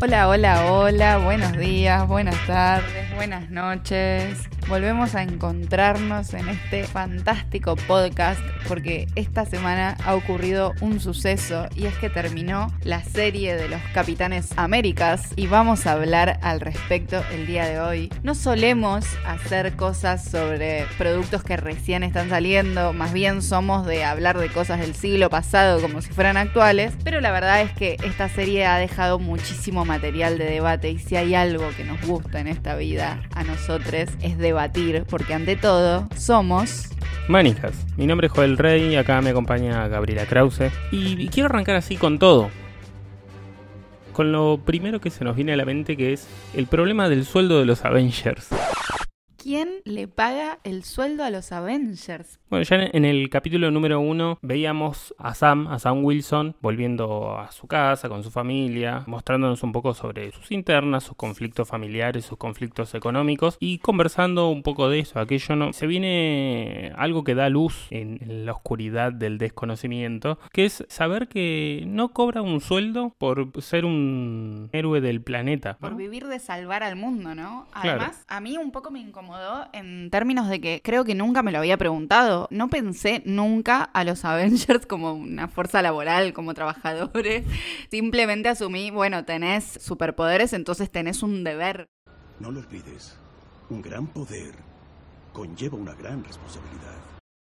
Hola, hola, hola, buenos días, buenas tardes, buenas noches. Volvemos a encontrarnos en este fantástico podcast porque esta semana ha ocurrido un suceso y es que terminó la serie de los Capitanes Américas y vamos a hablar al respecto el día de hoy. No solemos hacer cosas sobre productos que recién están saliendo, más bien somos de hablar de cosas del siglo pasado como si fueran actuales, pero la verdad es que esta serie ha dejado muchísimo material de debate y si hay algo que nos gusta en esta vida a nosotros es debatir, porque ante todo somos... Manijas, mi nombre es Joel Rey, acá me acompaña Gabriela Krause y, y quiero arrancar así con todo. Con lo primero que se nos viene a la mente que es el problema del sueldo de los Avengers. ¿Quién le paga el sueldo a los Avengers? Bueno, ya en el capítulo número uno veíamos a Sam, a Sam Wilson, volviendo a su casa con su familia, mostrándonos un poco sobre sus internas, sus conflictos familiares, sus conflictos económicos y conversando un poco de eso, aquello no. Se viene algo que da luz en la oscuridad del desconocimiento, que es saber que no cobra un sueldo por ser un héroe del planeta. Por vivir de salvar al mundo, ¿no? Además, a mí un poco me incomodó en términos de que creo que nunca me lo había preguntado no pensé nunca a los Avengers como una fuerza laboral, como trabajadores. Simplemente asumí, bueno, tenés superpoderes, entonces tenés un deber. No lo olvides, un gran poder conlleva una gran responsabilidad.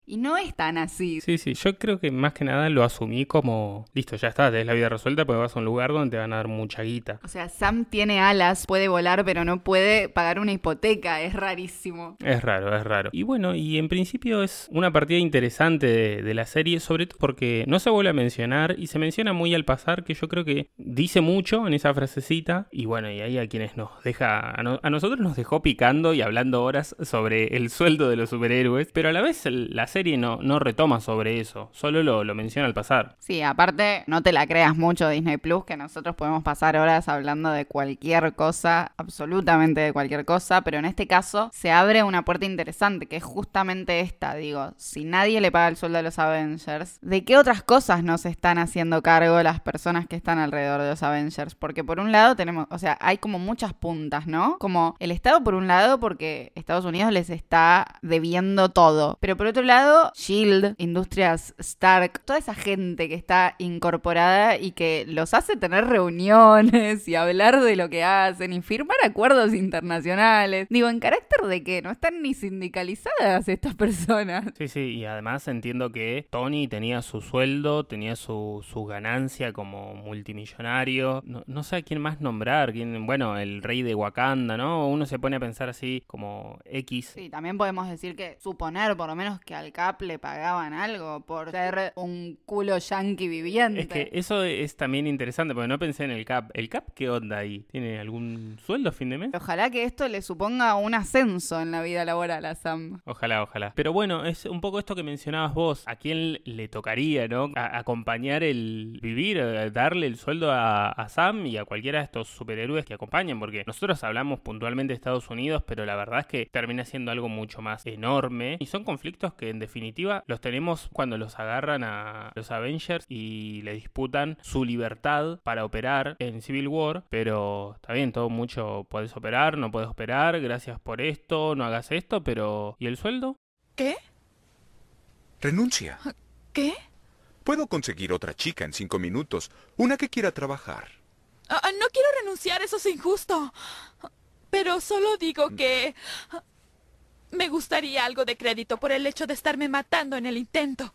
Y no es tan así. Sí, sí, yo creo que más que nada lo asumí como, listo, ya está, tenés la vida resuelta, pues vas a un lugar donde te van a dar mucha guita. O sea, Sam tiene alas, puede volar, pero no puede pagar una hipoteca, es rarísimo. Es raro, es raro. Y bueno, y en principio es una partida interesante de, la serie, sobre todo porque no se vuelve a mencionar y se menciona muy al pasar, que yo creo que dice mucho en esa frasecita, y bueno, y ahí a quienes nos deja, a, nosotros nos dejó picando y hablando horas sobre el sueldo de los superhéroes, pero a la vez la serie no, no retoma sobre eso, solo lo, lo, menciona al pasar. Sí, aparte, no te la creas mucho Disney Plus, que nosotros podemos pasar horas hablando de cualquier cosa, absolutamente de cualquier cosa, pero en este caso se abre una puerta interesante, que es justamente esta, digo, si nadie le paga el sueldo a los Avengers, ¿de qué otras cosas nos están haciendo cargo las personas que están alrededor de los Avengers? Porque por un lado tenemos, o sea, hay como muchas puntas, ¿no? Como el Estado por un lado, porque Estados Unidos les está debiendo todo, pero por otro lado, Shield, Industrias Stark, toda esa gente que está incorporada y que los hace tener reuniones y hablar de lo que hacen y firmar acuerdos internacionales. Digo, en carácter de que no están ni sindicalizadas estas personas. Sí, sí, y además entiendo que Tony tenía su sueldo, tenía su, ganancia como multimillonario. No, sé a quién más nombrar, quién, bueno, el rey de Wakanda, ¿no? Uno se pone a pensar así como X. Sí, también podemos decir que suponer por lo menos que al Cap le pagaban algo por ser un culo yankee viviente. Es que eso es también interesante, porque no pensé en el Cap. ¿El Cap qué onda ahí? ¿Tiene algún sueldo a fin de mes? Ojalá que esto le suponga un ascenso en la vida laboral a Sam. Ojalá, ojalá. Pero bueno, es un poco esto que mencionabas vos. ¿A quién le tocaría, no? acompañar el vivir, darle el sueldo a, a Sam y a cualquiera de estos superhéroes que acompañen, porque nosotros hablamos puntualmente de Estados Unidos, pero la verdad es que termina siendo algo mucho más enorme y son conflictos que en definitiva los tenemos cuando los agarran a los Avengers y le disputan su libertad para operar en Civil War, pero está bien, todo mucho puedes operar, no puedes operar, gracias por esto, no hagas esto, pero ¿y el sueldo? ¿Qué? Renuncia. ¿Qué? Puedo conseguir otra chica en cinco minutos, una que quiera trabajar. Ah, ah, no quiero renunciar, eso es injusto. Pero solo digo que... Me gustaría algo de crédito por el hecho de estarme matando en el intento.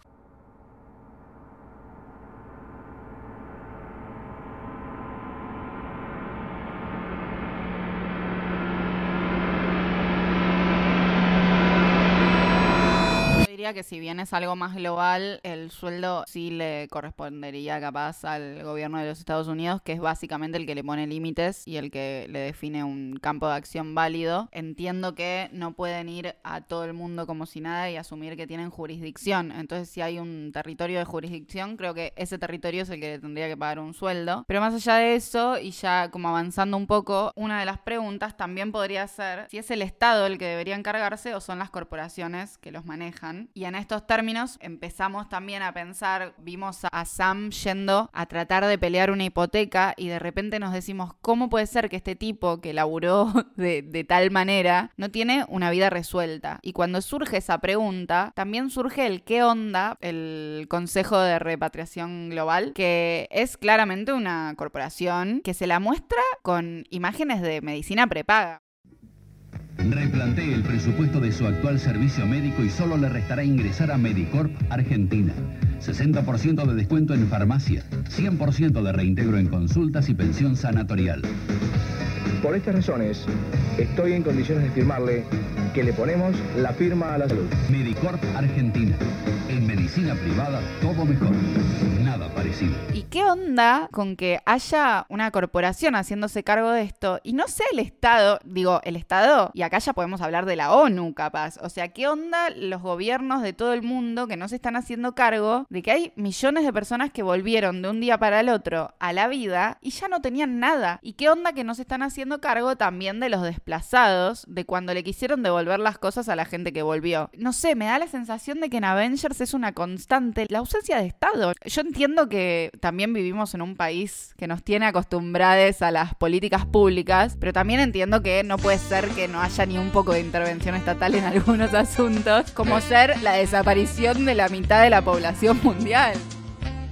Que si bien es algo más global, el sueldo sí le correspondería capaz al gobierno de los Estados Unidos, que es básicamente el que le pone límites y el que le define un campo de acción válido. Entiendo que no pueden ir a todo el mundo como si nada y asumir que tienen jurisdicción. Entonces, si hay un territorio de jurisdicción, creo que ese territorio es el que le tendría que pagar un sueldo. Pero más allá de eso, y ya como avanzando un poco, una de las preguntas también podría ser si es el Estado el que debería encargarse o son las corporaciones que los manejan en estos términos empezamos también a pensar, vimos a Sam yendo a tratar de pelear una hipoteca y de repente nos decimos, ¿cómo puede ser que este tipo que laburó de, tal manera no tiene una vida resuelta? Y cuando surge esa pregunta, también surge el qué onda el Consejo de Repatriación Global, que es claramente una corporación que se la muestra con imágenes de medicina prepaga. Replantee el presupuesto de su actual servicio médico y solo le restará ingresar a Medicorp Argentina. 60% de descuento en farmacia, 100% de reintegro en consultas y pensión sanatorial. Por estas razones, estoy en condiciones de firmarle que le ponemos la firma a la salud. Medicorp Argentina. En medicina privada, todo mejor. Nada. ¿Y qué onda con que haya una corporación haciéndose cargo de esto y no sea el Estado, digo, el Estado, y acá ya podemos hablar de la ONU capaz, o sea, ¿qué onda los gobiernos de todo el mundo que no se están haciendo cargo de que hay millones de personas que volvieron de un día para el otro a la vida y ya no tenían nada? ¿Y qué onda que no se están haciendo cargo también de los desplazados, de cuando le quisieron devolver las cosas a la gente que volvió? No sé, me da la sensación de que en Avengers es una constante la ausencia de Estado. Yo entiendo que también vivimos en un país que nos tiene acostumbrados a las políticas públicas, pero también entiendo que no puede ser que no haya ni un poco de intervención estatal en algunos asuntos, como ser la desaparición de la mitad de la población mundial.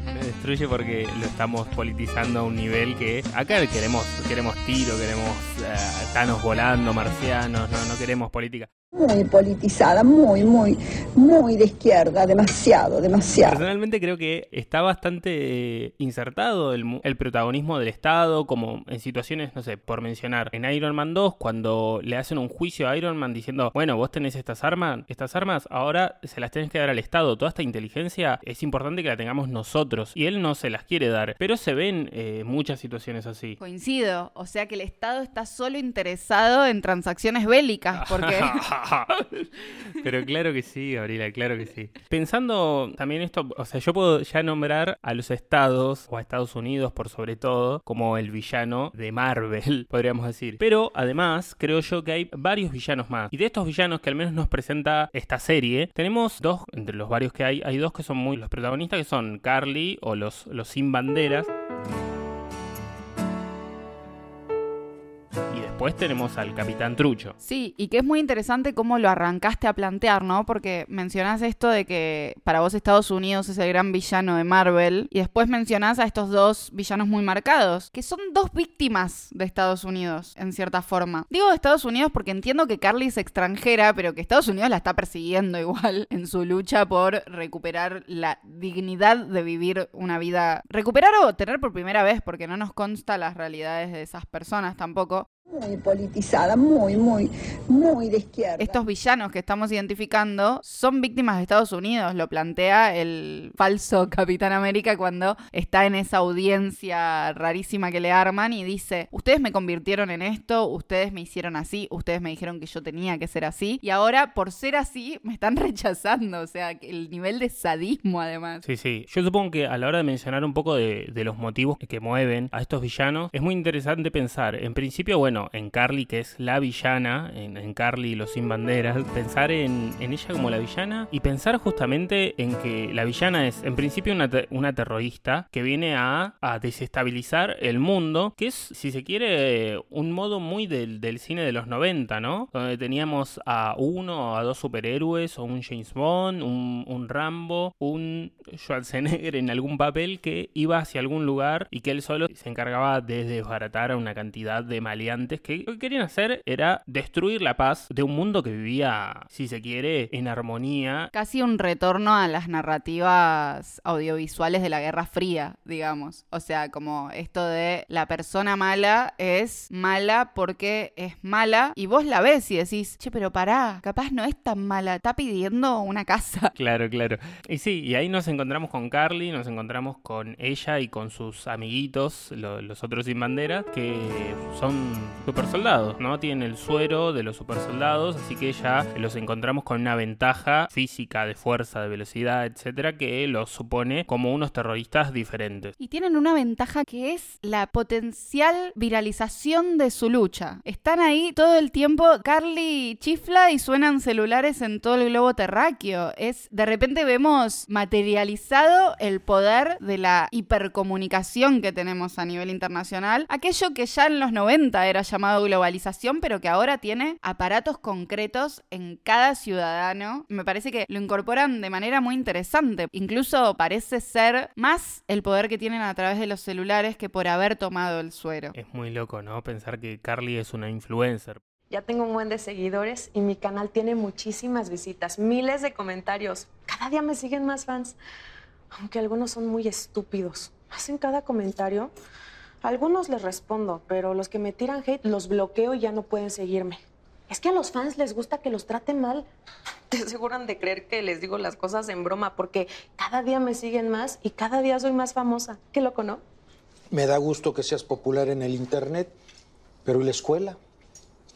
Me destruye porque lo estamos politizando a un nivel que acá queremos queremos tiro, queremos uh, tanos volando, marcianos, no, no queremos política. Muy politizada, muy, muy, muy de izquierda, demasiado, demasiado. Personalmente creo que está bastante insertado el, el, protagonismo del Estado, como en situaciones, no sé, por mencionar, en Iron Man 2, cuando le hacen un juicio a Iron Man diciendo, bueno, vos tenés estas armas, estas armas, ahora se las tenés que dar al Estado, toda esta inteligencia es importante que la tengamos nosotros, y él no se las quiere dar, pero se ven eh, muchas situaciones así. Coincido, o sea que el Estado está solo interesado en transacciones bélicas, porque... Pero claro que sí, Gabriela, claro que sí. Pensando también esto, o sea, yo puedo ya nombrar a los estados, o a Estados Unidos por sobre todo, como el villano de Marvel, podríamos decir. Pero además, creo yo que hay varios villanos más. Y de estos villanos que al menos nos presenta esta serie, tenemos dos, entre los varios que hay, hay dos que son muy los protagonistas, que son Carly o los, los sin banderas. Después tenemos al Capitán Trucho. Sí, y que es muy interesante cómo lo arrancaste a plantear, ¿no? Porque mencionás esto de que para vos Estados Unidos es el gran villano de Marvel, y después mencionás a estos dos villanos muy marcados, que son dos víctimas de Estados Unidos, en cierta forma. Digo de Estados Unidos porque entiendo que Carly es extranjera, pero que Estados Unidos la está persiguiendo igual en su lucha por recuperar la dignidad de vivir una vida. Recuperar o tener por primera vez, porque no nos consta las realidades de esas personas tampoco, muy politizada, muy, muy, muy de izquierda. Estos villanos que estamos identificando son víctimas de Estados Unidos, lo plantea el falso Capitán América cuando está en esa audiencia rarísima que le arman y dice, ustedes me convirtieron en esto, ustedes me hicieron así, ustedes me dijeron que yo tenía que ser así y ahora por ser así me están rechazando, o sea, el nivel de sadismo además. Sí, sí, yo supongo que a la hora de mencionar un poco de, de los motivos que mueven a estos villanos, es muy interesante pensar, en principio, bueno, en Carly, que es la villana, en, Carly y los sin banderas, pensar en, ella como la villana y pensar justamente en que la villana es en principio una, terrorista que viene a, desestabilizar el mundo, que es, si se quiere, un modo muy del, cine de los 90, ¿no? Donde teníamos a uno o a dos superhéroes, o un James Bond, un, un Rambo, un Schwarzenegger en algún papel que iba hacia algún lugar y que él solo se encargaba de desbaratar a una cantidad de maleantes que lo que querían hacer era destruir la paz de un mundo que vivía, si se quiere, en armonía. Casi un retorno a las narrativas audiovisuales de la Guerra Fría, digamos. O sea, como esto de la persona mala es mala porque es mala y vos la ves y decís, che, pero pará, capaz no es tan mala, está pidiendo una casa. Claro, claro. Y sí, y ahí nos encontramos con Carly, nos encontramos con ella y con sus amiguitos, los otros sin bandera, que son supersoldados, ¿no? Tienen el suero de los supersoldados, así que ya los encontramos con una ventaja física, de fuerza, de velocidad, etcétera, que los supone como unos terroristas diferentes. Y tienen una ventaja que es la potencial viralización de su lucha. Están ahí todo el tiempo, Carly chifla y suenan celulares en todo el globo terráqueo. Es, de repente vemos materializado el poder de la hipercomunicación que tenemos a nivel internacional. Aquello que ya en los 90 era llamado globalización, pero que ahora tiene aparatos concretos en cada ciudadano. Me parece que lo incorporan de manera muy interesante. Incluso parece ser más el poder que tienen a través de los celulares que por haber tomado el suero. Es muy loco, ¿no? Pensar que Carly es una influencer. Ya tengo un buen de seguidores y mi canal tiene muchísimas visitas, miles de comentarios. Cada día me siguen más fans, aunque algunos son muy estúpidos. Hacen cada comentario. A algunos les respondo, pero los que me tiran hate los bloqueo y ya no pueden seguirme. Es que a los fans les gusta que los traten mal. Te aseguran de creer que les digo las cosas en broma porque cada día me siguen más y cada día soy más famosa. Qué loco, ¿no? Me da gusto que seas popular en el internet, pero ¿y la escuela?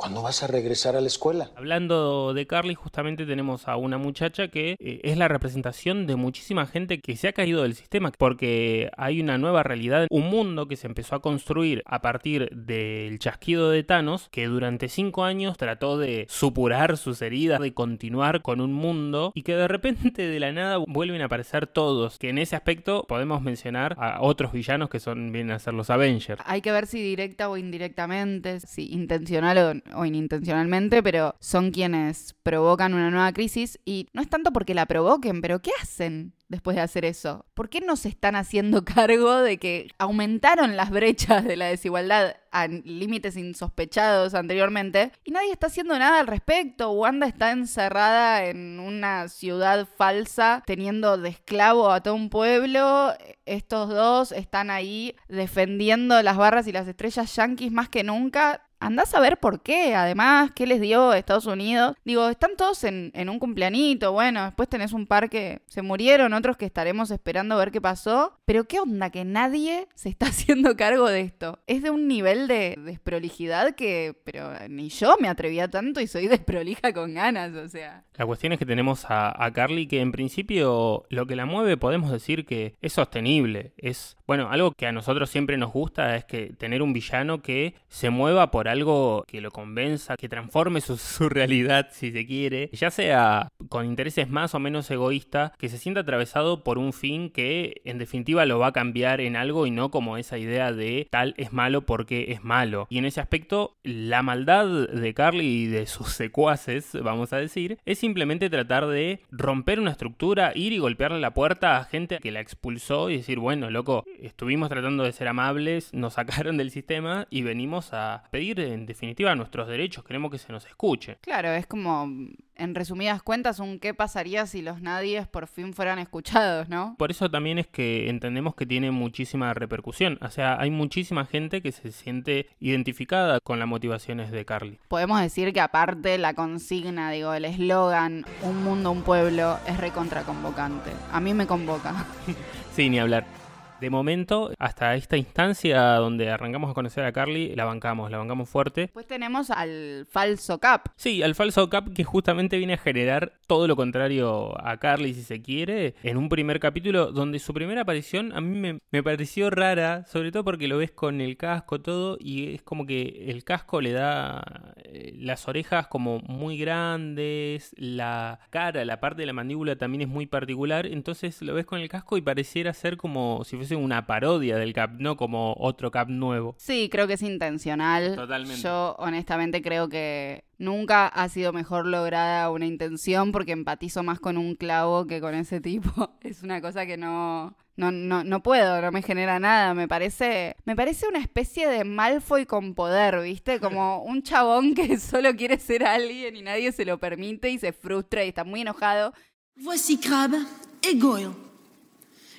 ¿Cuándo vas a regresar a la escuela? Hablando de Carly, justamente tenemos a una muchacha que eh, es la representación de muchísima gente que se ha caído del sistema, porque hay una nueva realidad, un mundo que se empezó a construir a partir del chasquido de Thanos, que durante cinco años trató de supurar sus heridas, de continuar con un mundo, y que de repente de la nada vuelven a aparecer todos, que en ese aspecto podemos mencionar a otros villanos que son, vienen a ser los Avengers. Hay que ver si directa o indirectamente, si intencional o o inintencionalmente, pero son quienes provocan una nueva crisis y no es tanto porque la provoquen, pero ¿qué hacen? después de hacer eso? ¿Por qué no se están haciendo cargo de que aumentaron las brechas de la desigualdad a límites insospechados anteriormente y nadie está haciendo nada al respecto? Wanda está encerrada en una ciudad falsa teniendo de esclavo a todo un pueblo. Estos dos están ahí defendiendo las barras y las estrellas yanquis más que nunca andás a ver por qué, además, qué les dio Estados Unidos. Digo, están todos en, un cumpleanito, bueno, después tenés un par que se murieron, otros que estaremos esperando a ver qué pasó. Pero qué onda que nadie se está haciendo cargo de esto. Es de un nivel de desprolijidad que, pero ni yo me atrevía tanto y soy desprolija con ganas, o sea. La cuestión es que tenemos a, a Carly que en principio lo que la mueve podemos decir que es sostenible. Es, bueno, algo que a nosotros siempre nos gusta es que tener un villano que se mueva por algo que lo convenza, que transforme su, realidad si se quiere, ya sea con intereses más o menos egoístas, que se sienta atravesado por un fin que en definitiva lo va a cambiar en algo y no como esa idea de tal es malo porque es malo. Y en ese aspecto, la maldad de Carly y de sus secuaces, vamos a decir, es simplemente tratar de romper una estructura, ir y golpearle la puerta a gente que la expulsó y decir, bueno, loco, estuvimos tratando de ser amables, nos sacaron del sistema y venimos a pedir en definitiva nuestros derechos, queremos que se nos escuche. Claro, es como, en resumidas cuentas, un qué pasaría si los nadies por fin fueran escuchados, ¿no? Por eso también es que entendemos que tiene muchísima repercusión, o sea, hay muchísima gente que se siente identificada con las motivaciones de Carly. Podemos decir que aparte la consigna, digo, el eslogan, un mundo, un pueblo, es recontraconvocante. A mí me convoca. sí, ni hablar de momento, hasta esta instancia donde arrancamos a conocer a Carly, la bancamos, la bancamos fuerte. Pues tenemos al falso Cap. Sí, al falso Cap que justamente viene a generar todo lo contrario a Carly, si se quiere, en un primer capítulo donde su primera aparición a mí me, pareció rara, sobre todo porque lo ves con el casco todo y es como que el casco le da eh, las orejas como muy grandes, la cara, la parte de la mandíbula también es muy particular, entonces lo ves con el casco y pareciera ser como si fuese una parodia del Cap, no como otro Cap nuevo. Sí, creo que es intencional. Totalmente. Yo honestamente creo que nunca ha sido mejor lograda una intención porque empatizo más con un clavo que con ese tipo. Es una cosa que no, no, no, no puedo, no me genera nada. Me parece, me parece una especie de Malfoy con poder, ¿viste? Como un chabón que solo quiere ser alguien y nadie se lo permite y se frustra y está muy enojado. Voici Crabbe et Goyle.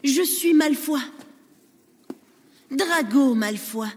Je suis Malfoy. Drago Malfoy.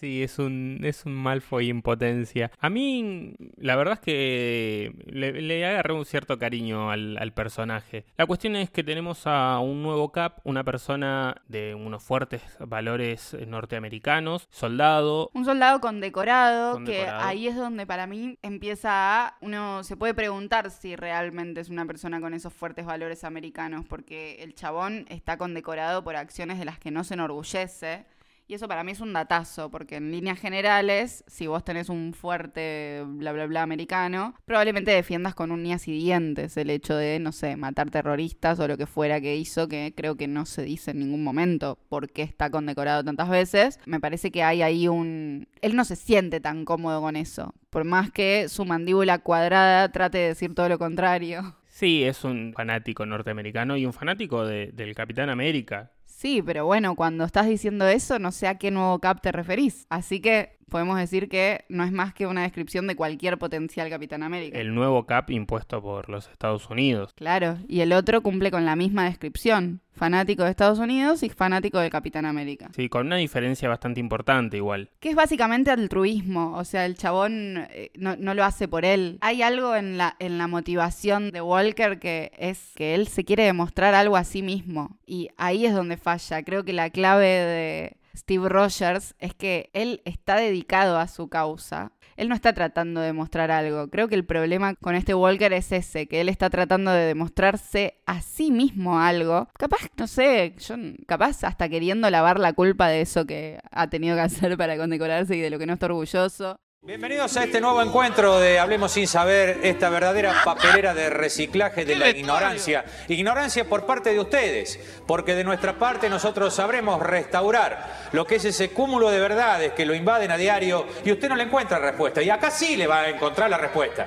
Sí, es un, es un Malfoy en potencia. A mí, la verdad es que le, le agarré un cierto cariño al, al, personaje. La cuestión es que tenemos a un nuevo Cap, una persona de unos fuertes valores norteamericanos, soldado. Un soldado condecorado, condecorado, que ahí es donde para mí empieza a... Uno se puede preguntar si realmente es una persona con esos fuertes valores americanos, porque el chabón está condecorado por acciones de las que no se enorgullece. Y eso para mí es un datazo, porque en líneas generales, si vos tenés un fuerte bla bla bla americano, probablemente defiendas con uñas y dientes el hecho de, no sé, matar terroristas o lo que fuera que hizo, que creo que no se dice en ningún momento por qué está condecorado tantas veces. Me parece que hay ahí un... Él no se siente tan cómodo con eso, por más que su mandíbula cuadrada trate de decir todo lo contrario. Sí, es un fanático norteamericano y un fanático de, del Capitán América. Sí, pero bueno, cuando estás diciendo eso, no sé a qué nuevo cap te referís. Así que podemos decir que no es más que una descripción de cualquier potencial Capitán América. El nuevo cap impuesto por los Estados Unidos. Claro, y el otro cumple con la misma descripción. Fanático de Estados Unidos y fanático de Capitán América. Sí, con una diferencia bastante importante igual. Que es básicamente altruismo, o sea, el chabón eh, no, no, lo hace por él. Hay algo en la, en la motivación de Walker que es que él se quiere demostrar algo a sí mismo. Y ahí es donde falla. Creo que la clave de Steve Rogers es que él está dedicado a su causa. Él no está tratando de demostrar algo. Creo que el problema con este Walker es ese, que él está tratando de demostrarse a sí mismo algo. Capaz, no sé, yo capaz hasta queriendo lavar la culpa de eso que ha tenido que hacer para condecorarse y de lo que no está orgulloso. Bienvenidos a este nuevo encuentro de Hablemos sin saber, esta verdadera papelera de reciclaje de la ignorancia. Ignorancia por parte de ustedes, porque de nuestra parte nosotros sabremos restaurar lo que es ese cúmulo de verdades que lo invaden a diario y usted no le encuentra respuesta. Y acá sí le va a encontrar la respuesta.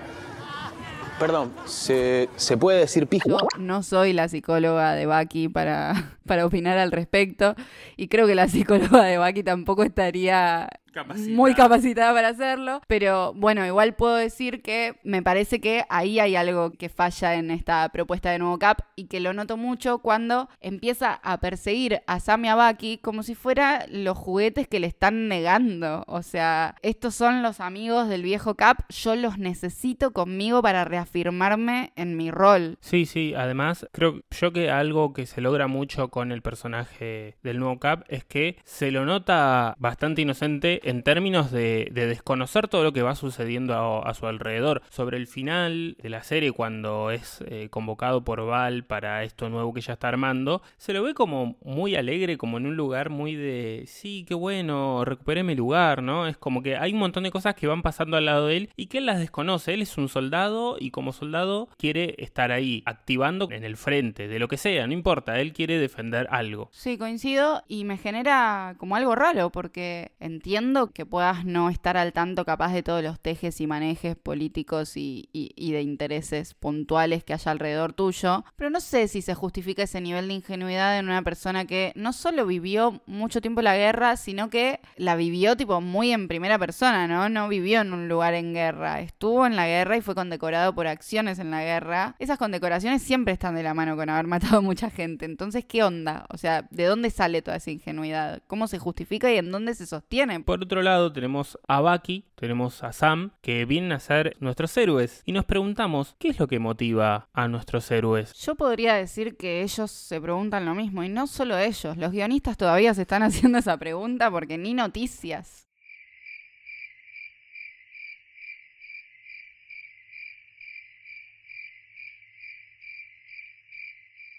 Perdón, ¿se, ¿se puede decir pijo? No soy la psicóloga de Baki para, para opinar al respecto y creo que la psicóloga de Baki tampoco estaría Capacitada. muy capacitada para hacerlo, pero bueno, igual puedo decir que me parece que ahí hay algo que falla en esta propuesta de nuevo Cap y que lo noto mucho cuando empieza a perseguir a Sam y a Bucky como si fuera los juguetes que le están negando. O sea, estos son los amigos del viejo Cap, yo los necesito conmigo para reafirmarme en mi rol. Sí, sí, además creo yo que algo que se logra mucho con el personaje del nuevo Cap es que se lo nota bastante inocente en términos de, de desconocer todo lo que va sucediendo a, a, su alrededor. Sobre el final de la serie, cuando es eh, convocado por Val para esto nuevo que ya está armando, se lo ve como muy alegre, como en un lugar muy de, sí, qué bueno, recuperé mi lugar, ¿no? Es como que hay un montón de cosas que van pasando al lado de él y que él las desconoce. Él es un soldado y como soldado quiere estar ahí, activando en el frente, de lo que sea, no importa, él quiere defender algo. Sí, coincido y me genera como algo raro porque entiendo que puedas no estar al tanto capaz de todos los tejes y manejes políticos y, de intereses puntuales que haya alrededor tuyo, pero no sé si se justifica ese nivel de ingenuidad en una persona que no solo vivió mucho tiempo la guerra, sino que la vivió tipo muy en primera persona, ¿no? No vivió en un lugar en guerra, estuvo en la guerra y fue condecorado por acciones en la guerra. Esas condecoraciones siempre están de la mano con haber matado a mucha gente, entonces, ¿qué onda? O sea, ¿de dónde sale toda esa ingenuidad? ¿Cómo se justifica y en dónde se sostiene? Otro lado tenemos a Bucky, tenemos a Sam, que vienen a ser nuestros héroes. Y nos preguntamos, ¿qué es lo que motiva a nuestros héroes? Yo podría decir que ellos se preguntan lo mismo, y no solo ellos, los guionistas todavía se están haciendo esa pregunta porque ni noticias.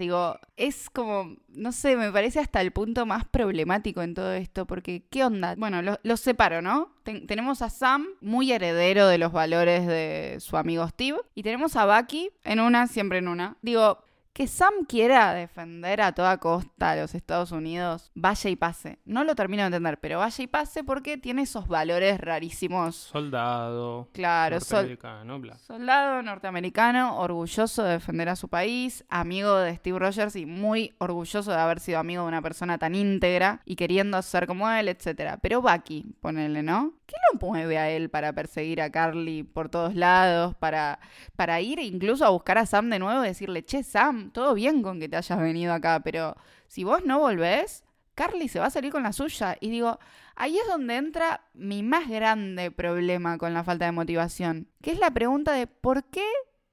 Digo, es como, no sé, me parece hasta el punto más problemático en todo esto, porque ¿qué onda? Bueno, los lo separo, ¿no? Ten tenemos a Sam, muy heredero de los valores de su amigo Steve, y tenemos a Bucky en una, siempre en una. Digo, que Sam quiera defender a toda costa a los Estados Unidos, vaya y pase. No lo termino de entender, pero vaya y pase porque tiene esos valores rarísimos. Soldado. Claro, norteamericano, sol soldado norteamericano, orgulloso de defender a su país, amigo de Steve Rogers y muy orgulloso de haber sido amigo de una persona tan íntegra y queriendo ser como él, etc. Pero Bucky, ponele, ¿no? ¿Qué lo mueve a él para perseguir a Carly por todos lados? Para, para ir incluso a buscar a Sam de nuevo y decirle, che, Sam, todo bien con que te hayas venido acá, pero si vos no volvés, Carly se va a salir con la suya. Y digo, ahí es donde entra mi más grande problema con la falta de motivación, que es la pregunta de por qué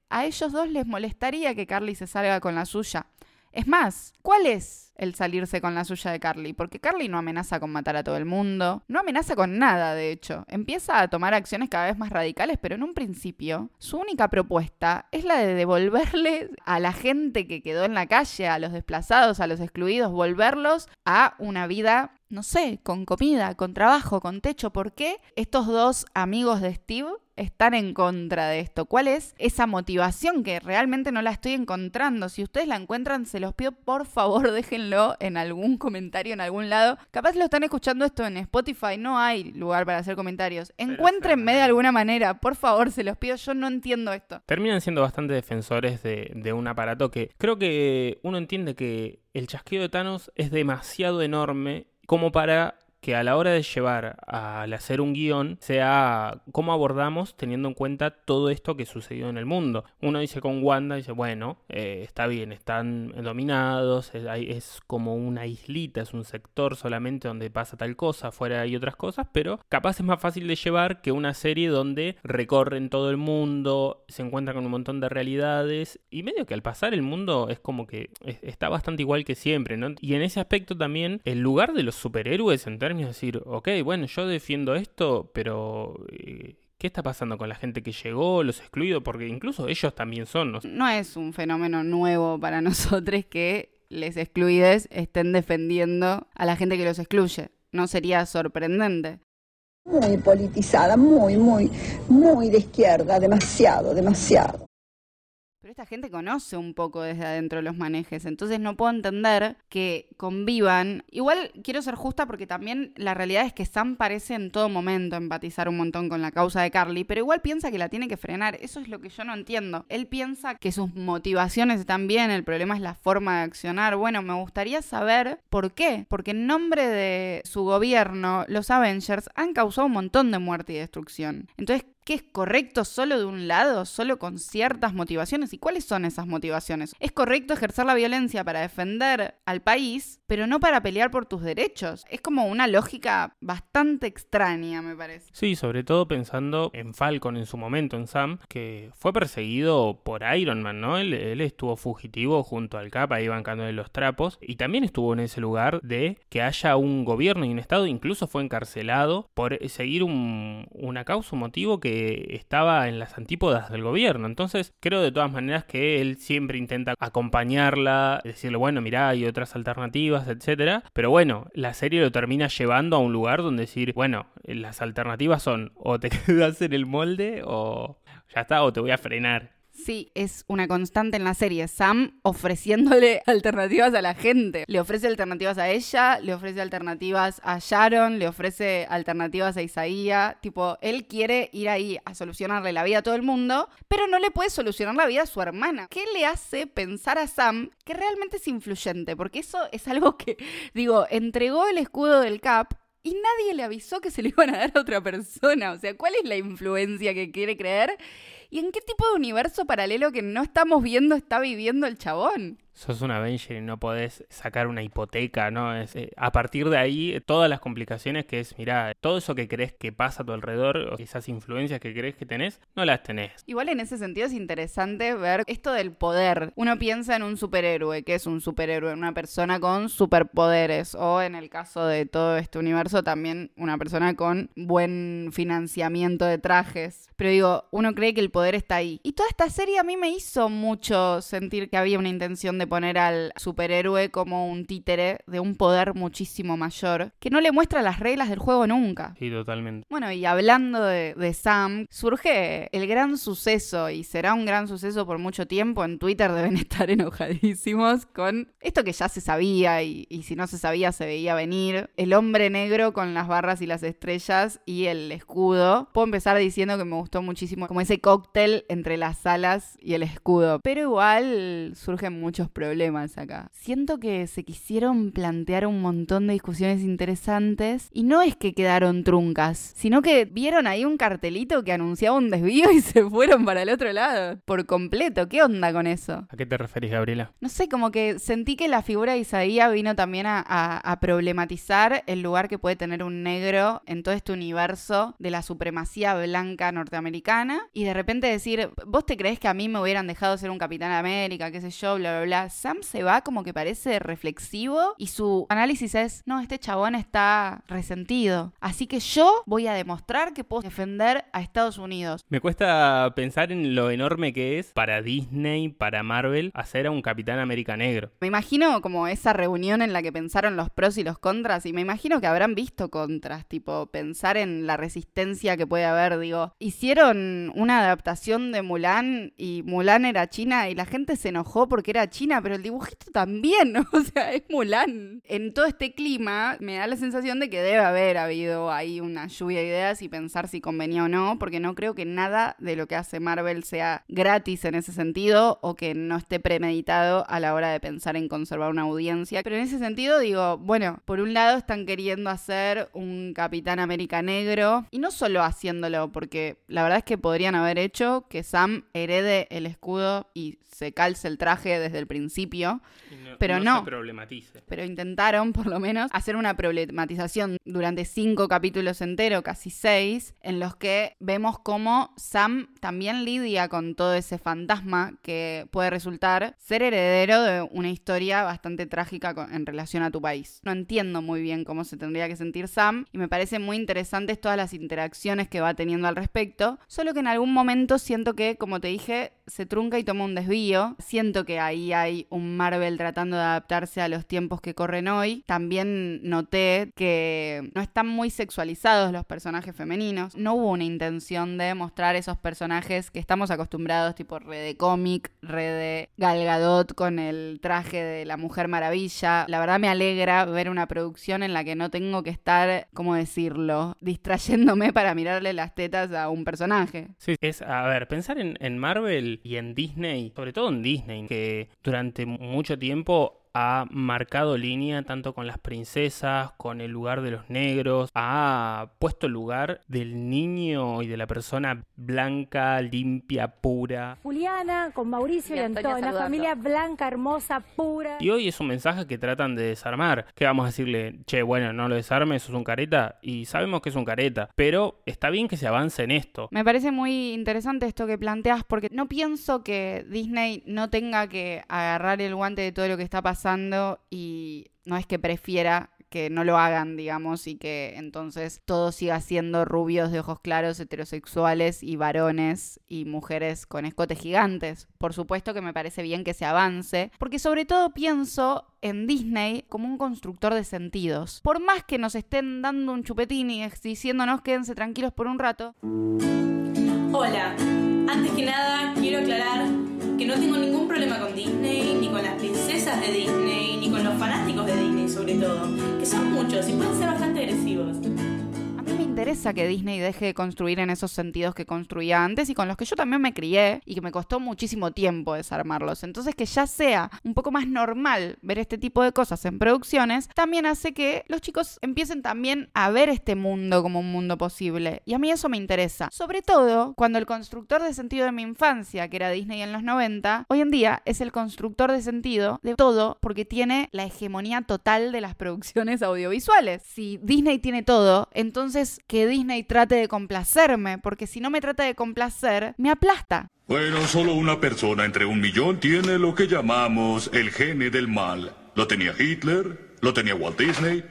a ellos dos les molestaría que Carly se salga con la suya. Es más, ¿cuál es el salirse con la suya de Carly? Porque Carly no amenaza con matar a todo el mundo, no amenaza con nada, de hecho. Empieza a tomar acciones cada vez más radicales, pero en un principio su única propuesta es la de devolverle a la gente que quedó en la calle, a los desplazados, a los excluidos, volverlos a una vida no sé, con comida, con trabajo, con techo. ¿Por qué estos dos amigos de Steve están en contra de esto? ¿Cuál es esa motivación que realmente no la estoy encontrando? Si ustedes la encuentran, se los pido, por favor, déjenlo en algún comentario, en algún lado. Capaz lo están escuchando esto en Spotify, no hay lugar para hacer comentarios. Encuéntrenme de alguna manera, por favor, se los pido, yo no entiendo esto. Terminan siendo bastante defensores de, de un aparato que creo que uno entiende que el chasquido de Thanos es demasiado enorme como para que a la hora de llevar al hacer un guion sea cómo abordamos teniendo en cuenta todo esto que sucedió en el mundo. Uno dice con Wanda, dice, bueno, eh, está bien, están dominados, es, como una islita, es un sector solamente donde pasa tal cosa, afuera hay otras cosas, pero capaz es más fácil de llevar que una serie donde recorren todo el mundo, se encuentran con un montón de realidades y medio que al pasar el mundo es como que está bastante igual que siempre, ¿no? Y en ese aspecto también el lugar de los superhéroes en términos de decir, ok, bueno, yo defiendo esto, pero eh, ¿qué está pasando con la gente que llegó, los excluidos? Porque incluso ellos también son. ¿no? no es un fenómeno nuevo para nosotros que les excluides estén defendiendo a la gente que los excluye. No sería sorprendente. Muy politizada, muy, muy, muy de izquierda, demasiado, demasiado. Esta gente conoce un poco desde adentro los manejes, entonces no puedo entender que convivan. Igual quiero ser justa porque también la realidad es que Sam parece en todo momento empatizar un montón con la causa de Carly, pero igual piensa que la tiene que frenar. Eso es lo que yo no entiendo. Él piensa que sus motivaciones están bien, el problema es la forma de accionar. Bueno, me gustaría saber por qué. Porque en nombre de su gobierno, los Avengers han causado un montón de muerte y destrucción. Entonces, ¿Qué es correcto solo de un lado, solo con ciertas motivaciones? ¿Y cuáles son esas motivaciones? Es correcto ejercer la violencia para defender al país, pero no para pelear por tus derechos. Es como una lógica bastante extraña, me parece. Sí, sobre todo pensando en Falcon en su momento, en Sam, que fue perseguido por Iron Man, ¿no? Él, estuvo fugitivo junto al Cap, ahí bancándole los trapos, y también estuvo en ese lugar de que haya un gobierno y un Estado, incluso fue encarcelado por seguir un, una causa, un motivo que estaba en las antípodas del gobierno. Entonces, creo de todas maneras que él siempre intenta acompañarla, decirle, bueno, mirá, hay otras alternativas, etcétera. Pero bueno, la serie lo termina llevando a un lugar donde decir, bueno, las alternativas son o te quedas en el molde o ya está, o te voy a frenar. Sí, es una constante en la serie. Sam ofreciéndole alternativas a la gente. Le ofrece alternativas a ella, le ofrece alternativas a Sharon, le ofrece alternativas a Isaías. Tipo, él quiere ir ahí a solucionarle la vida a todo el mundo, pero no le puede solucionar la vida a su hermana. ¿Qué le hace pensar a Sam que realmente es influyente? Porque eso es algo que, digo, entregó el escudo del Cap y nadie le avisó que se le iban a dar a otra persona. O sea, ¿cuál es la influencia que quiere creer? ¿Y en qué tipo de universo paralelo que no estamos viendo está viviendo el chabón? sos un Avenger y no podés sacar una hipoteca, ¿no? Es, eh, a partir de ahí, todas las complicaciones que es, mira, todo eso que crees que pasa a tu alrededor, o esas influencias que crees que tenés, no las tenés. Igual en ese sentido es interesante ver esto del poder. Uno piensa en un superhéroe, que es un superhéroe, una persona con superpoderes, o en el caso de todo este universo, también una persona con buen financiamiento de trajes. Pero digo, uno cree que el poder está ahí. Y toda esta serie a mí me hizo mucho sentir que había una intención de poner al superhéroe como un títere de un poder muchísimo mayor, que no le muestra las reglas del juego nunca. Sí, totalmente. Bueno, y hablando de, Sam, surge el gran suceso, y será un gran suceso por mucho tiempo, en Twitter deben estar enojadísimos con esto que ya se sabía, y, y si no se sabía se veía venir, el hombre negro con las barras y las estrellas y el escudo. Puedo empezar diciendo que me gustó muchísimo como ese cóctel cóctel entre las alas y el escudo. Pero igual surgen muchos problemas acá. Siento que se quisieron plantear un montón de discusiones interesantes y no es que quedaron truncas, sino que vieron ahí un cartelito que anunciaba un desvío y se fueron para el otro lado por completo. ¿Qué onda con eso? ¿A qué te referís, Gabriela? No sé, como que sentí que la figura de Isaías vino también a, a- a problematizar el lugar que puede tener un negro en todo este universo de la supremacía blanca norteamericana y de repente decir, vos te crees que a mí me hubieran dejado ser un capitán América, qué sé yo, bla, bla, bla. Sam se va como que parece reflexivo y su análisis es, no, este chabón está resentido. Así que yo voy a demostrar que puedo defender a Estados Unidos. Me cuesta pensar en lo enorme que es para Disney, para Marvel, hacer a un Capitán América negro. Me imagino como esa reunión en la que pensaron los pros y los contras y me imagino que habrán visto contras, tipo pensar en la resistencia que puede haber, digo, hicieron una adaptación de Mulan y Mulan era china y la gente se enojó porque era china, pero el dibujito también, o sea, es Mulan. En todo este clima me da la sensación de que debe haber habido ahí una lluvia de ideas y pensar si convenía o no, porque no creo que nada de lo que hace Marvel sea gratis en ese sentido o que no esté premeditado a la hora de pensar en conservar una audiencia. Pero en ese sentido digo, bueno, por un lado están queriendo hacer un Capitán América negro y no solo haciéndolo, porque la verdad es que podrían haber hecho que Sam herede el escudo y se calce el traje desde el principio, pero no. se problematice. Pero intentaron, por lo menos, hacer una problematización durante cinco capítulos enteros, casi seis, en los que vemos cómo Sam también lidia con todo ese fantasma que puede resultar ser heredero de una historia bastante trágica en relación a tu país. No entiendo muy bien cómo se tendría que sentir Sam y me parece muy interesantes todas las interacciones que va teniendo al respecto, solo que en algún momento siento que, como te dije, se trunca y toma un desvío. Siento que ahí hay un Marvel tratando de adaptarse a los tiempos que corren hoy. También noté que no están muy sexualizados los personajes femeninos. No hubo una intención de mostrar esos personajes que estamos acostumbrados, tipo red de cómic, red de Gal Gadot con el traje de la Mujer Maravilla. La verdad me alegra ver una producción en la que no tengo que estar, ¿cómo decirlo?, distrayéndome para mirarle las tetas a un personaje. Sí, es, a ver, pensar en, en Marvel y en Disney, sobre todo en Disney, que durante mucho tiempo ha marcado línea tanto con las princesas, con el lugar de los negros, ha puesto el lugar del niño y de la persona blanca, limpia, pura. Juliana, con Mauricio y, Y Antonia, una familia blanca, hermosa, pura. Y hoy es un mensaje que tratan de desarmar. Que vamos a decirle, che, bueno, no lo desarmes, eso es un careta. Y sabemos que es un careta. Pero está bien que se avance en esto. Me parece muy interesante esto que planteas porque no pienso que Disney no tenga que agarrar el guante de todo lo que está pasando y no es que prefiera que no lo hagan, digamos, y que entonces todo siga siendo rubios de ojos claros, heterosexuales y varones y mujeres con escotes gigantes. Por supuesto que me parece bien que se avance, porque sobre todo pienso en Disney como un constructor de sentidos. Por más que nos estén dando un chupetín y diciéndonos quédense tranquilos por un rato, Hola, antes que nada quiero aclarar que no tengo ningún problema con Disney, ni con las princesas de Disney, ni con los fanáticos de Disney sobre todo, que son muchos y pueden ser bastante agresivos. Interesa que Disney deje de construir en esos sentidos que construía antes y con los que yo también me crié y que me costó muchísimo tiempo desarmarlos. Entonces que ya sea un poco más normal ver este tipo de cosas en producciones, también hace que los chicos empiecen también a ver este mundo como un mundo posible. Y a mí eso me interesa. Sobre todo cuando el constructor de sentido de mi infancia, que era Disney en los 90, hoy en día es el constructor de sentido de todo porque tiene la hegemonía total de las producciones audiovisuales. Si Disney tiene todo, entonces que Disney trate de complacerme, porque si no me trata de complacer, me aplasta. Bueno, solo una persona entre un millón tiene lo que llamamos el gene del mal. Lo tenía Hitler, lo tenía Walt Disney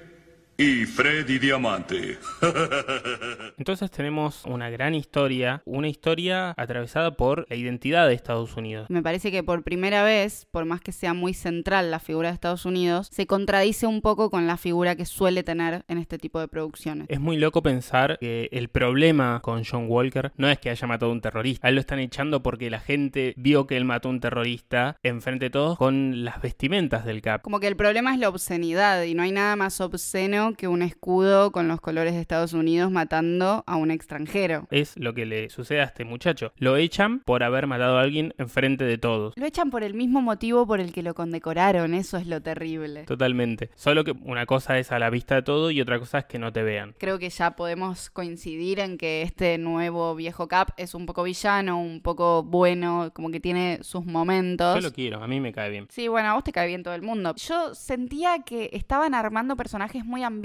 y Freddy Diamante. Entonces tenemos una gran historia, una historia atravesada por la identidad de Estados Unidos. Me parece que por primera vez, por más que sea muy central la figura de Estados Unidos, se contradice un poco con la figura que suele tener en este tipo de producciones. Es muy loco pensar que el problema con John Walker no es que haya matado a un terrorista. A él lo están echando porque la gente vio que él mató a un terrorista enfrente de todos con las vestimentas del Cap. Como que el problema es la obscenidad y no hay nada más obsceno que un escudo con los colores de Estados Unidos matando a un extranjero. Es lo que le sucede a este muchacho. Lo echan por haber matado a alguien enfrente de todos. Lo echan por el mismo motivo por el que lo condecoraron, eso es lo terrible. Totalmente. Solo que una cosa es a la vista de todo y otra cosa es que no te vean. Creo que ya podemos coincidir en que este nuevo viejo Cap es un poco villano, un poco bueno, como que tiene sus momentos. Yo lo quiero, a mí me cae bien. Sí, bueno, a vos te cae bien todo el mundo. Yo sentía que estaban armando personajes muy ambiguos.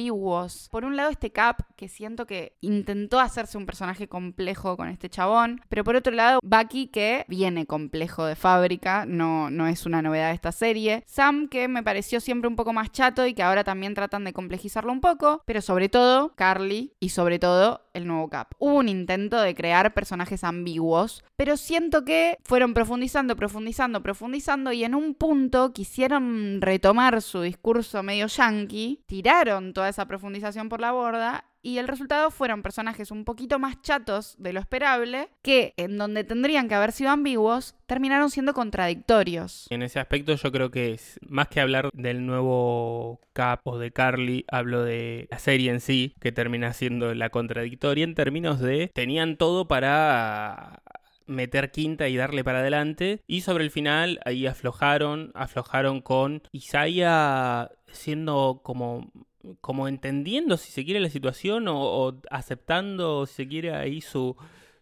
Por un lado, este Cap, que siento que intentó hacerse un personaje complejo con este chabón, pero por otro lado, Bucky, que viene complejo de fábrica, no, no es una novedad de esta serie. Sam, que me pareció siempre un poco más chato y que ahora también tratan de complejizarlo un poco, pero sobre todo, Carly y sobre todo el nuevo Cap. Hubo un intento de crear personajes ambiguos, pero siento que fueron profundizando, profundizando, profundizando y en un punto quisieron retomar su discurso medio yankee, tiraron toda esa profundización por la borda y el resultado fueron personajes un poquito más chatos de lo esperable, que en donde tendrían que haber sido ambiguos, terminaron siendo contradictorios. En ese aspecto yo creo que más que hablar del nuevo Cap o de Carly, hablo de la serie en sí, que termina siendo la contradictoria en términos de tenían todo para meter quinta y darle para adelante. Y sobre el final ahí aflojaron, aflojaron con Isaiah siendo como como entendiendo si se quiere la situación o, o aceptando si se quiere ahí su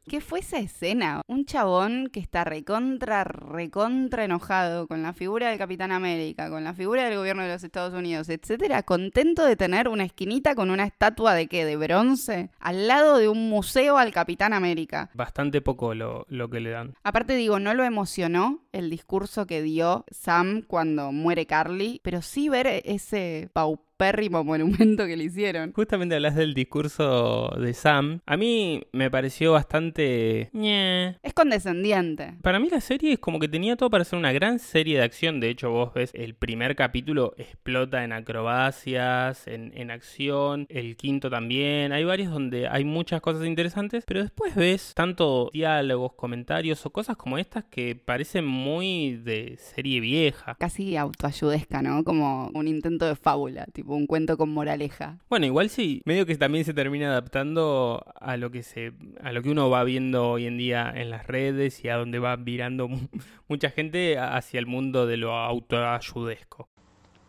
¿Qué fue esa escena? Un chabón que está recontra, recontra enojado con la figura del Capitán América, con la figura del gobierno de los Estados Unidos, etcétera, contento de tener una esquinita con una estatua de qué, de bronce, al lado de un museo al Capitán América. Bastante poco lo, lo que le dan. Aparte digo, no lo emocionó el discurso que dio Sam cuando muere Carly, pero sí ver ese paupérrimo monumento que le hicieron. Justamente hablas del discurso de Sam. A mí me pareció bastante... ñe. Es condescendiente. Para mí la serie es como que tenía todo para ser una gran serie de acción. De hecho, vos ves el primer capítulo explota en acrobacias, en, en acción. El quinto también. Hay varios donde hay muchas cosas interesantes. Pero después ves tanto diálogos, comentarios o cosas como estas que parecen muy de serie vieja. Casi autoayudesca, ¿no? Como un intento de fábula, tipo un cuento con moraleja. Bueno, igual sí, medio que también se termina adaptando a lo que se a lo que uno va viendo hoy en día en las redes y a donde va virando mu- mucha gente hacia el mundo de lo autoayudesco.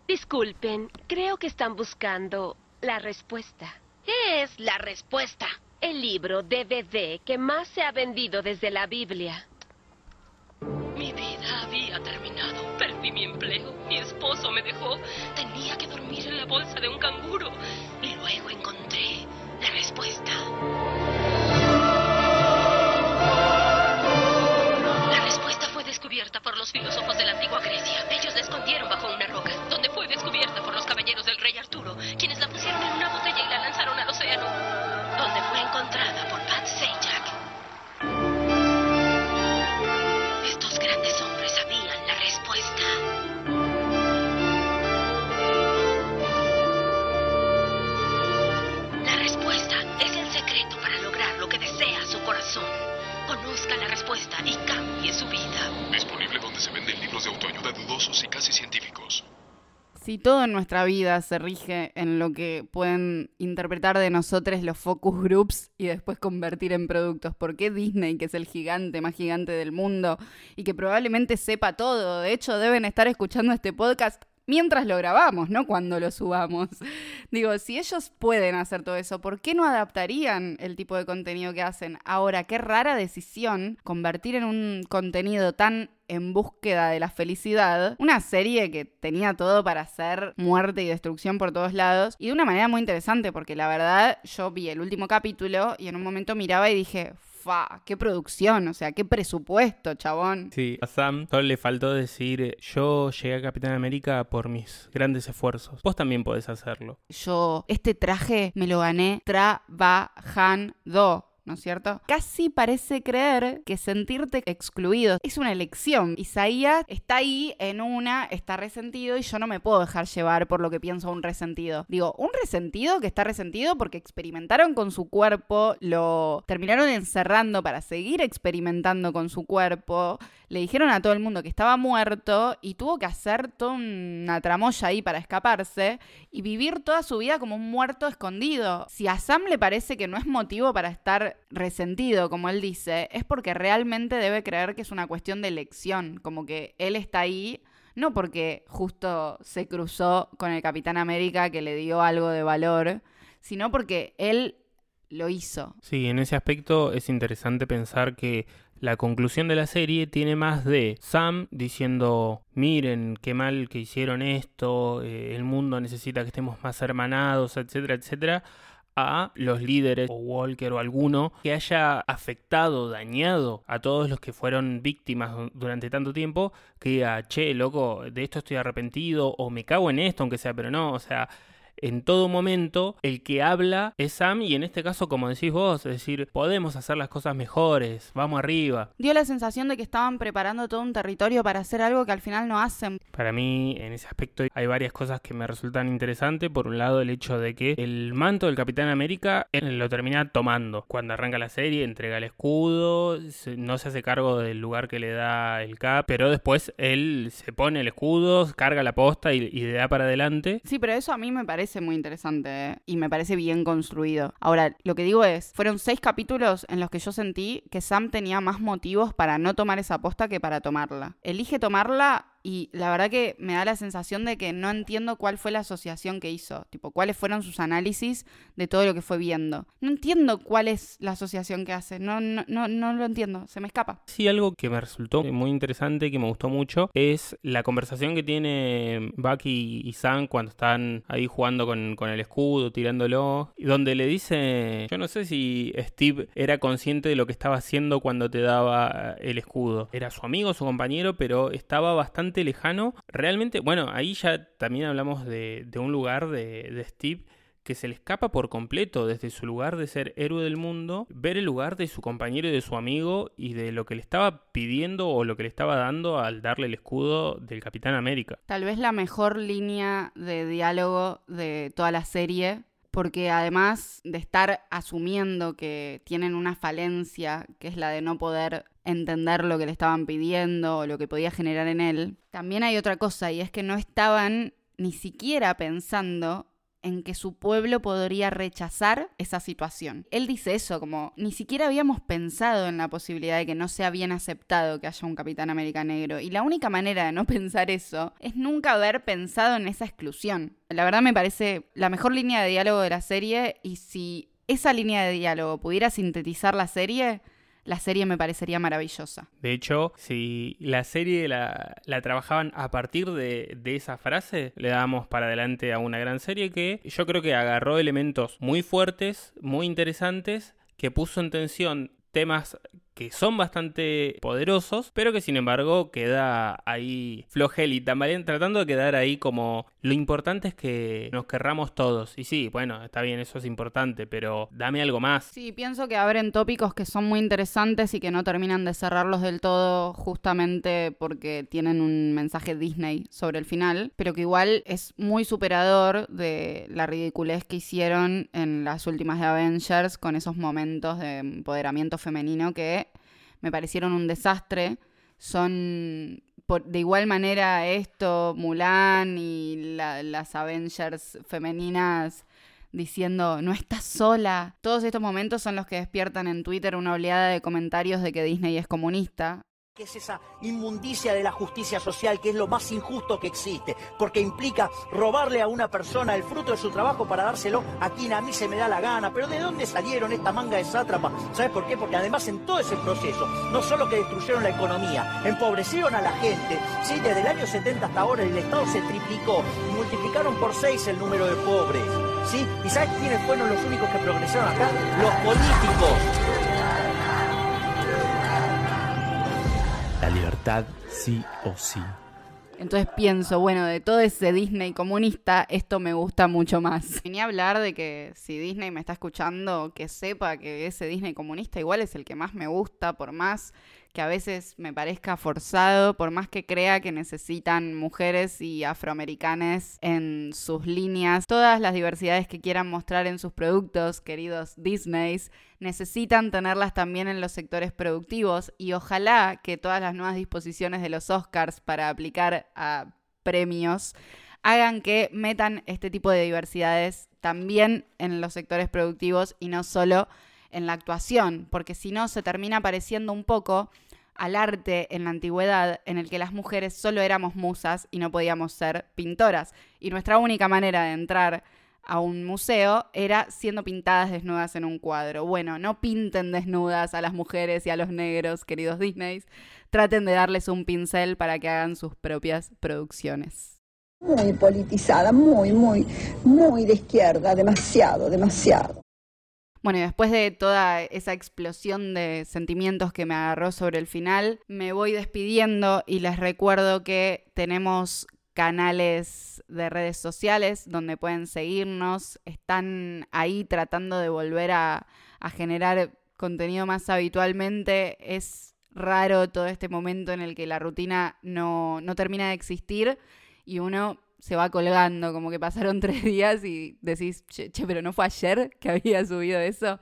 Disculpen, creo que están buscando la respuesta. ¿Qué es la respuesta? El libro DVD que más se ha vendido desde la Biblia. Mi vida había terminado. Perdí mi empleo. Mi esposo me dejó. Tenía que dormir en la bolsa de un canguro. Y luego encontré la respuesta. Todo en nuestra vida se rige en lo que pueden interpretar de nosotros los focus groups y después convertir en productos, ¿por qué Disney, que es el gigante más gigante del mundo y que probablemente sepa todo, de hecho deben estar escuchando este podcast mientras lo grabamos, no cuando lo subamos? Digo, si ellos pueden hacer todo eso, ¿por qué no adaptarían el tipo de contenido que hacen? Ahora, qué rara decisión convertir en un contenido tan en búsqueda de la felicidad, una serie que tenía todo para hacer muerte y destrucción por todos lados y de una manera muy interesante porque la verdad yo vi el último capítulo y en un momento miraba y dije, fa, qué producción, o sea, qué presupuesto, chabón. Sí, a Sam solo le faltó decir, yo llegué a Capitán América por mis grandes esfuerzos. Vos también podés hacerlo. Yo este traje me lo gané trabajando. ¿No es cierto? Casi parece creer que sentirte excluido es una elección. Isaías está ahí en una, está resentido y yo no me puedo dejar llevar por lo que pienso un resentido. Digo, un resentido que está resentido porque experimentaron con su cuerpo, lo terminaron encerrando para seguir experimentando con su cuerpo, le dijeron a todo el mundo que estaba muerto y tuvo que hacer toda una tramoya ahí para escaparse y vivir toda su vida como un muerto escondido. Si a Sam le parece que no es motivo para estar resentido, como él dice, es porque realmente debe creer que es una cuestión de elección, como que él está ahí no porque justo se cruzó con el Capitán América que le dio algo de valor, sino porque él lo hizo. Sí, en ese aspecto es interesante pensar que la conclusión de la serie tiene más de Sam diciendo, miren qué mal que hicieron esto, eh, el mundo necesita que estemos más hermanados, etcétera, etcétera, a los líderes o Walker o alguno que haya afectado, dañado a todos los que fueron víctimas durante tanto tiempo, que diga, che, loco, de esto estoy arrepentido o me cago en esto, aunque sea, pero no, o sea, en todo momento el que habla es Sam y en este caso, como decís vos, es decir, podemos hacer las cosas mejores, vamos arriba. Dio la sensación de que estaban preparando todo un territorio para hacer algo que al final no hacen. Para mí, en ese aspecto, hay varias cosas que me resultan interesantes. Por un lado, el hecho de que el manto del Capitán América él lo termina tomando. Cuando arranca la serie, entrega el escudo, no se hace cargo del lugar que le da el Cap, pero después él se pone el escudo, carga la posta y, y le da para adelante. Sí, pero eso a mí me parece muy interesante ¿eh? y me parece bien construido. Ahora, lo que digo es, fueron seis capítulos en los que yo sentí que Sam tenía más motivos para no tomar esa aposta que para tomarla. Elige tomarla y la verdad que me da la sensación de que no entiendo cuál fue la asociación que hizo, tipo, cuáles fueron sus análisis de todo lo que fue viendo. No entiendo cuál es la asociación que hace, no, no, no, no lo entiendo, se me escapa. Sí, algo que me resultó muy interesante, que me gustó mucho, es la conversación que tiene Bucky y Sam cuando están ahí jugando con, con el escudo, tirándolo, donde le dice, yo no sé si Steve era consciente de lo que estaba haciendo cuando te daba el escudo. Era su amigo, su compañero, pero estaba bastante lejano. Realmente, bueno, ahí ya también hablamos de, un lugar de, de Steve que se le escapa por completo desde su lugar de ser héroe del mundo, ver el lugar de su compañero y de su amigo y de lo que le estaba pidiendo o lo que le estaba dando al darle el escudo del Capitán América. Tal vez la mejor línea de diálogo de toda la serie porque además de estar asumiendo que tienen una falencia, que es la de no poder entender lo que le estaban pidiendo o lo que podía generar en él, también hay otra cosa y es que no estaban ni siquiera pensando en que su pueblo podría rechazar esa situación. Él dice eso, como ni siquiera habíamos pensado en la posibilidad de que no sea bien aceptado que haya un Capitán América negro. Y la única manera de no pensar eso es nunca haber pensado en esa exclusión. La verdad me parece la mejor línea de diálogo de la serie y si esa línea de diálogo pudiera sintetizar la serie, la serie me parecería maravillosa. De hecho, si la serie la, trabajaban a partir de, de, esa frase, le damos para adelante a una gran serie que yo creo que agarró elementos muy fuertes, muy interesantes, que puso en tensión temas que son bastante poderosos, pero que sin embargo queda ahí flojel y también tratando de quedar ahí como lo importante es que nos querramos todos. Y sí, bueno, está bien, eso es importante, pero dame algo más. Sí, pienso que abren tópicos que son muy interesantes y que no terminan de cerrarlos del todo justamente porque tienen un mensaje Disney sobre el final, pero que igual es muy superador de la ridiculez que hicieron en las últimas de Avengers con esos momentos de empoderamiento femenino que me parecieron un desastre. Son de igual manera esto, Mulan y las Avengers femeninas diciendo, no estás sola. Todos estos momentos son los que despiertan en Twitter una oleada de comentarios de que Disney es comunista que es esa inmundicia de la justicia social, que es lo más injusto que existe, porque implica robarle a una persona el fruto de su trabajo para dárselo a quien a mí se me da la gana. Pero ¿de dónde salieron esta manga de sátrapa? ¿Sabes por qué? Porque además en todo ese proceso, no solo que destruyeron la economía, empobrecieron a la gente, ¿sí? desde el año 70 hasta ahora el Estado se triplicó multiplicaron por seis el número de pobres. ¿sí? ¿Y sabes quiénes fueron los únicos que progresaron acá? Los políticos. Libertad sí o sí. Entonces pienso, bueno, de todo ese Disney comunista, esto me gusta mucho más. Venía a hablar de que si Disney me está escuchando, que sepa que ese Disney comunista igual es el que más me gusta, por más que a veces me parezca forzado, por más que crea que necesitan mujeres y afroamericanes en sus líneas, todas las diversidades que quieran mostrar en sus productos, queridos Disneys, necesitan tenerlas también en los sectores productivos y ojalá que todas las nuevas disposiciones de los Oscars para aplicar a premios hagan que metan este tipo de diversidades también en los sectores productivos y no solo en la actuación, porque si no se termina pareciendo un poco al arte en la antigüedad en el que las mujeres solo éramos musas y no podíamos ser pintoras. Y nuestra única manera de entrar a un museo era siendo pintadas desnudas en un cuadro. Bueno, no pinten desnudas a las mujeres y a los negros, queridos Disney. Traten de darles un pincel para que hagan sus propias producciones. Muy politizada, muy, muy, muy de izquierda, demasiado, demasiado. Bueno, y después de toda esa explosión de sentimientos que me agarró sobre el final, me voy despidiendo y les recuerdo que tenemos canales de redes sociales donde pueden seguirnos. Están ahí tratando de volver a, a generar contenido más habitualmente. Es raro todo este momento en el que la rutina no, no termina de existir y uno se va colgando, como que pasaron tres días y decís, che, pero no fue ayer que había subido eso.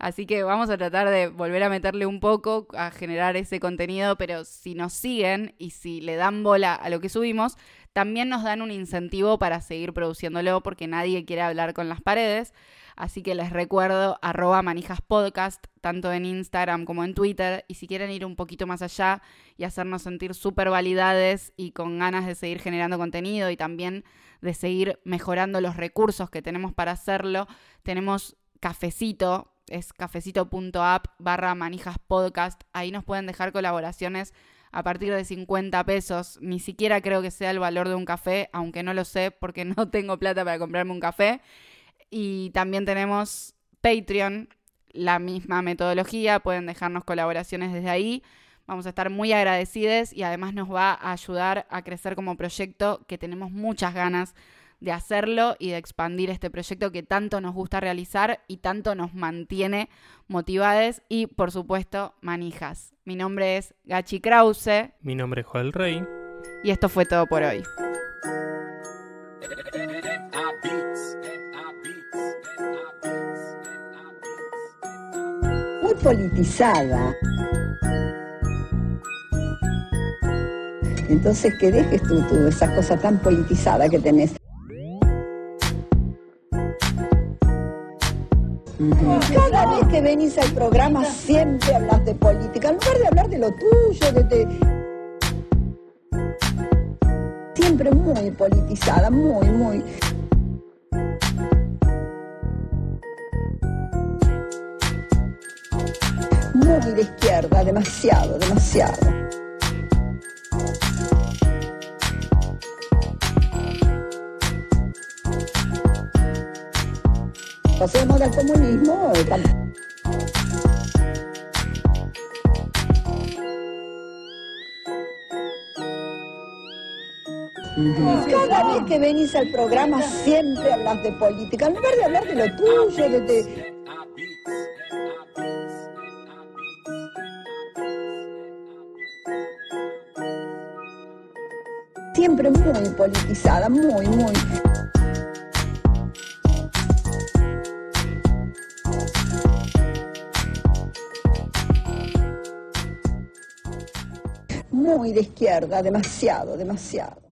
Así que vamos a tratar de volver a meterle un poco, a generar ese contenido, pero si nos siguen y si le dan bola a lo que subimos, también nos dan un incentivo para seguir produciéndolo porque nadie quiere hablar con las paredes. Así que les recuerdo arroba manijaspodcast, tanto en Instagram como en Twitter. Y si quieren ir un poquito más allá y hacernos sentir súper validades y con ganas de seguir generando contenido y también de seguir mejorando los recursos que tenemos para hacerlo, tenemos cafecito, es cafecito.app barra manijaspodcast. Ahí nos pueden dejar colaboraciones a partir de 50 pesos. Ni siquiera creo que sea el valor de un café, aunque no lo sé porque no tengo plata para comprarme un café. Y también tenemos Patreon, la misma metodología, pueden dejarnos colaboraciones desde ahí. Vamos a estar muy agradecidos y además nos va a ayudar a crecer como proyecto que tenemos muchas ganas de hacerlo y de expandir este proyecto que tanto nos gusta realizar y tanto nos mantiene motivados y por supuesto manijas. Mi nombre es Gachi Krause. Mi nombre es Joel Rey. Y esto fue todo por hoy. muy politizada. Entonces que dejes tú, tú esa cosa tan politizada que tenés. Cada vez que venís al programa siempre hablas de política, en lugar de hablar de lo tuyo, de, de... siempre muy politizada, muy, muy. muy de izquierda, demasiado, demasiado. Pasemos del comunismo. Cada vez que venís al programa siempre hablas de política, en lugar de hablar de lo tuyo, de, de siempre muy politizada, muy, muy. Muy de izquierda, demasiado, demasiado.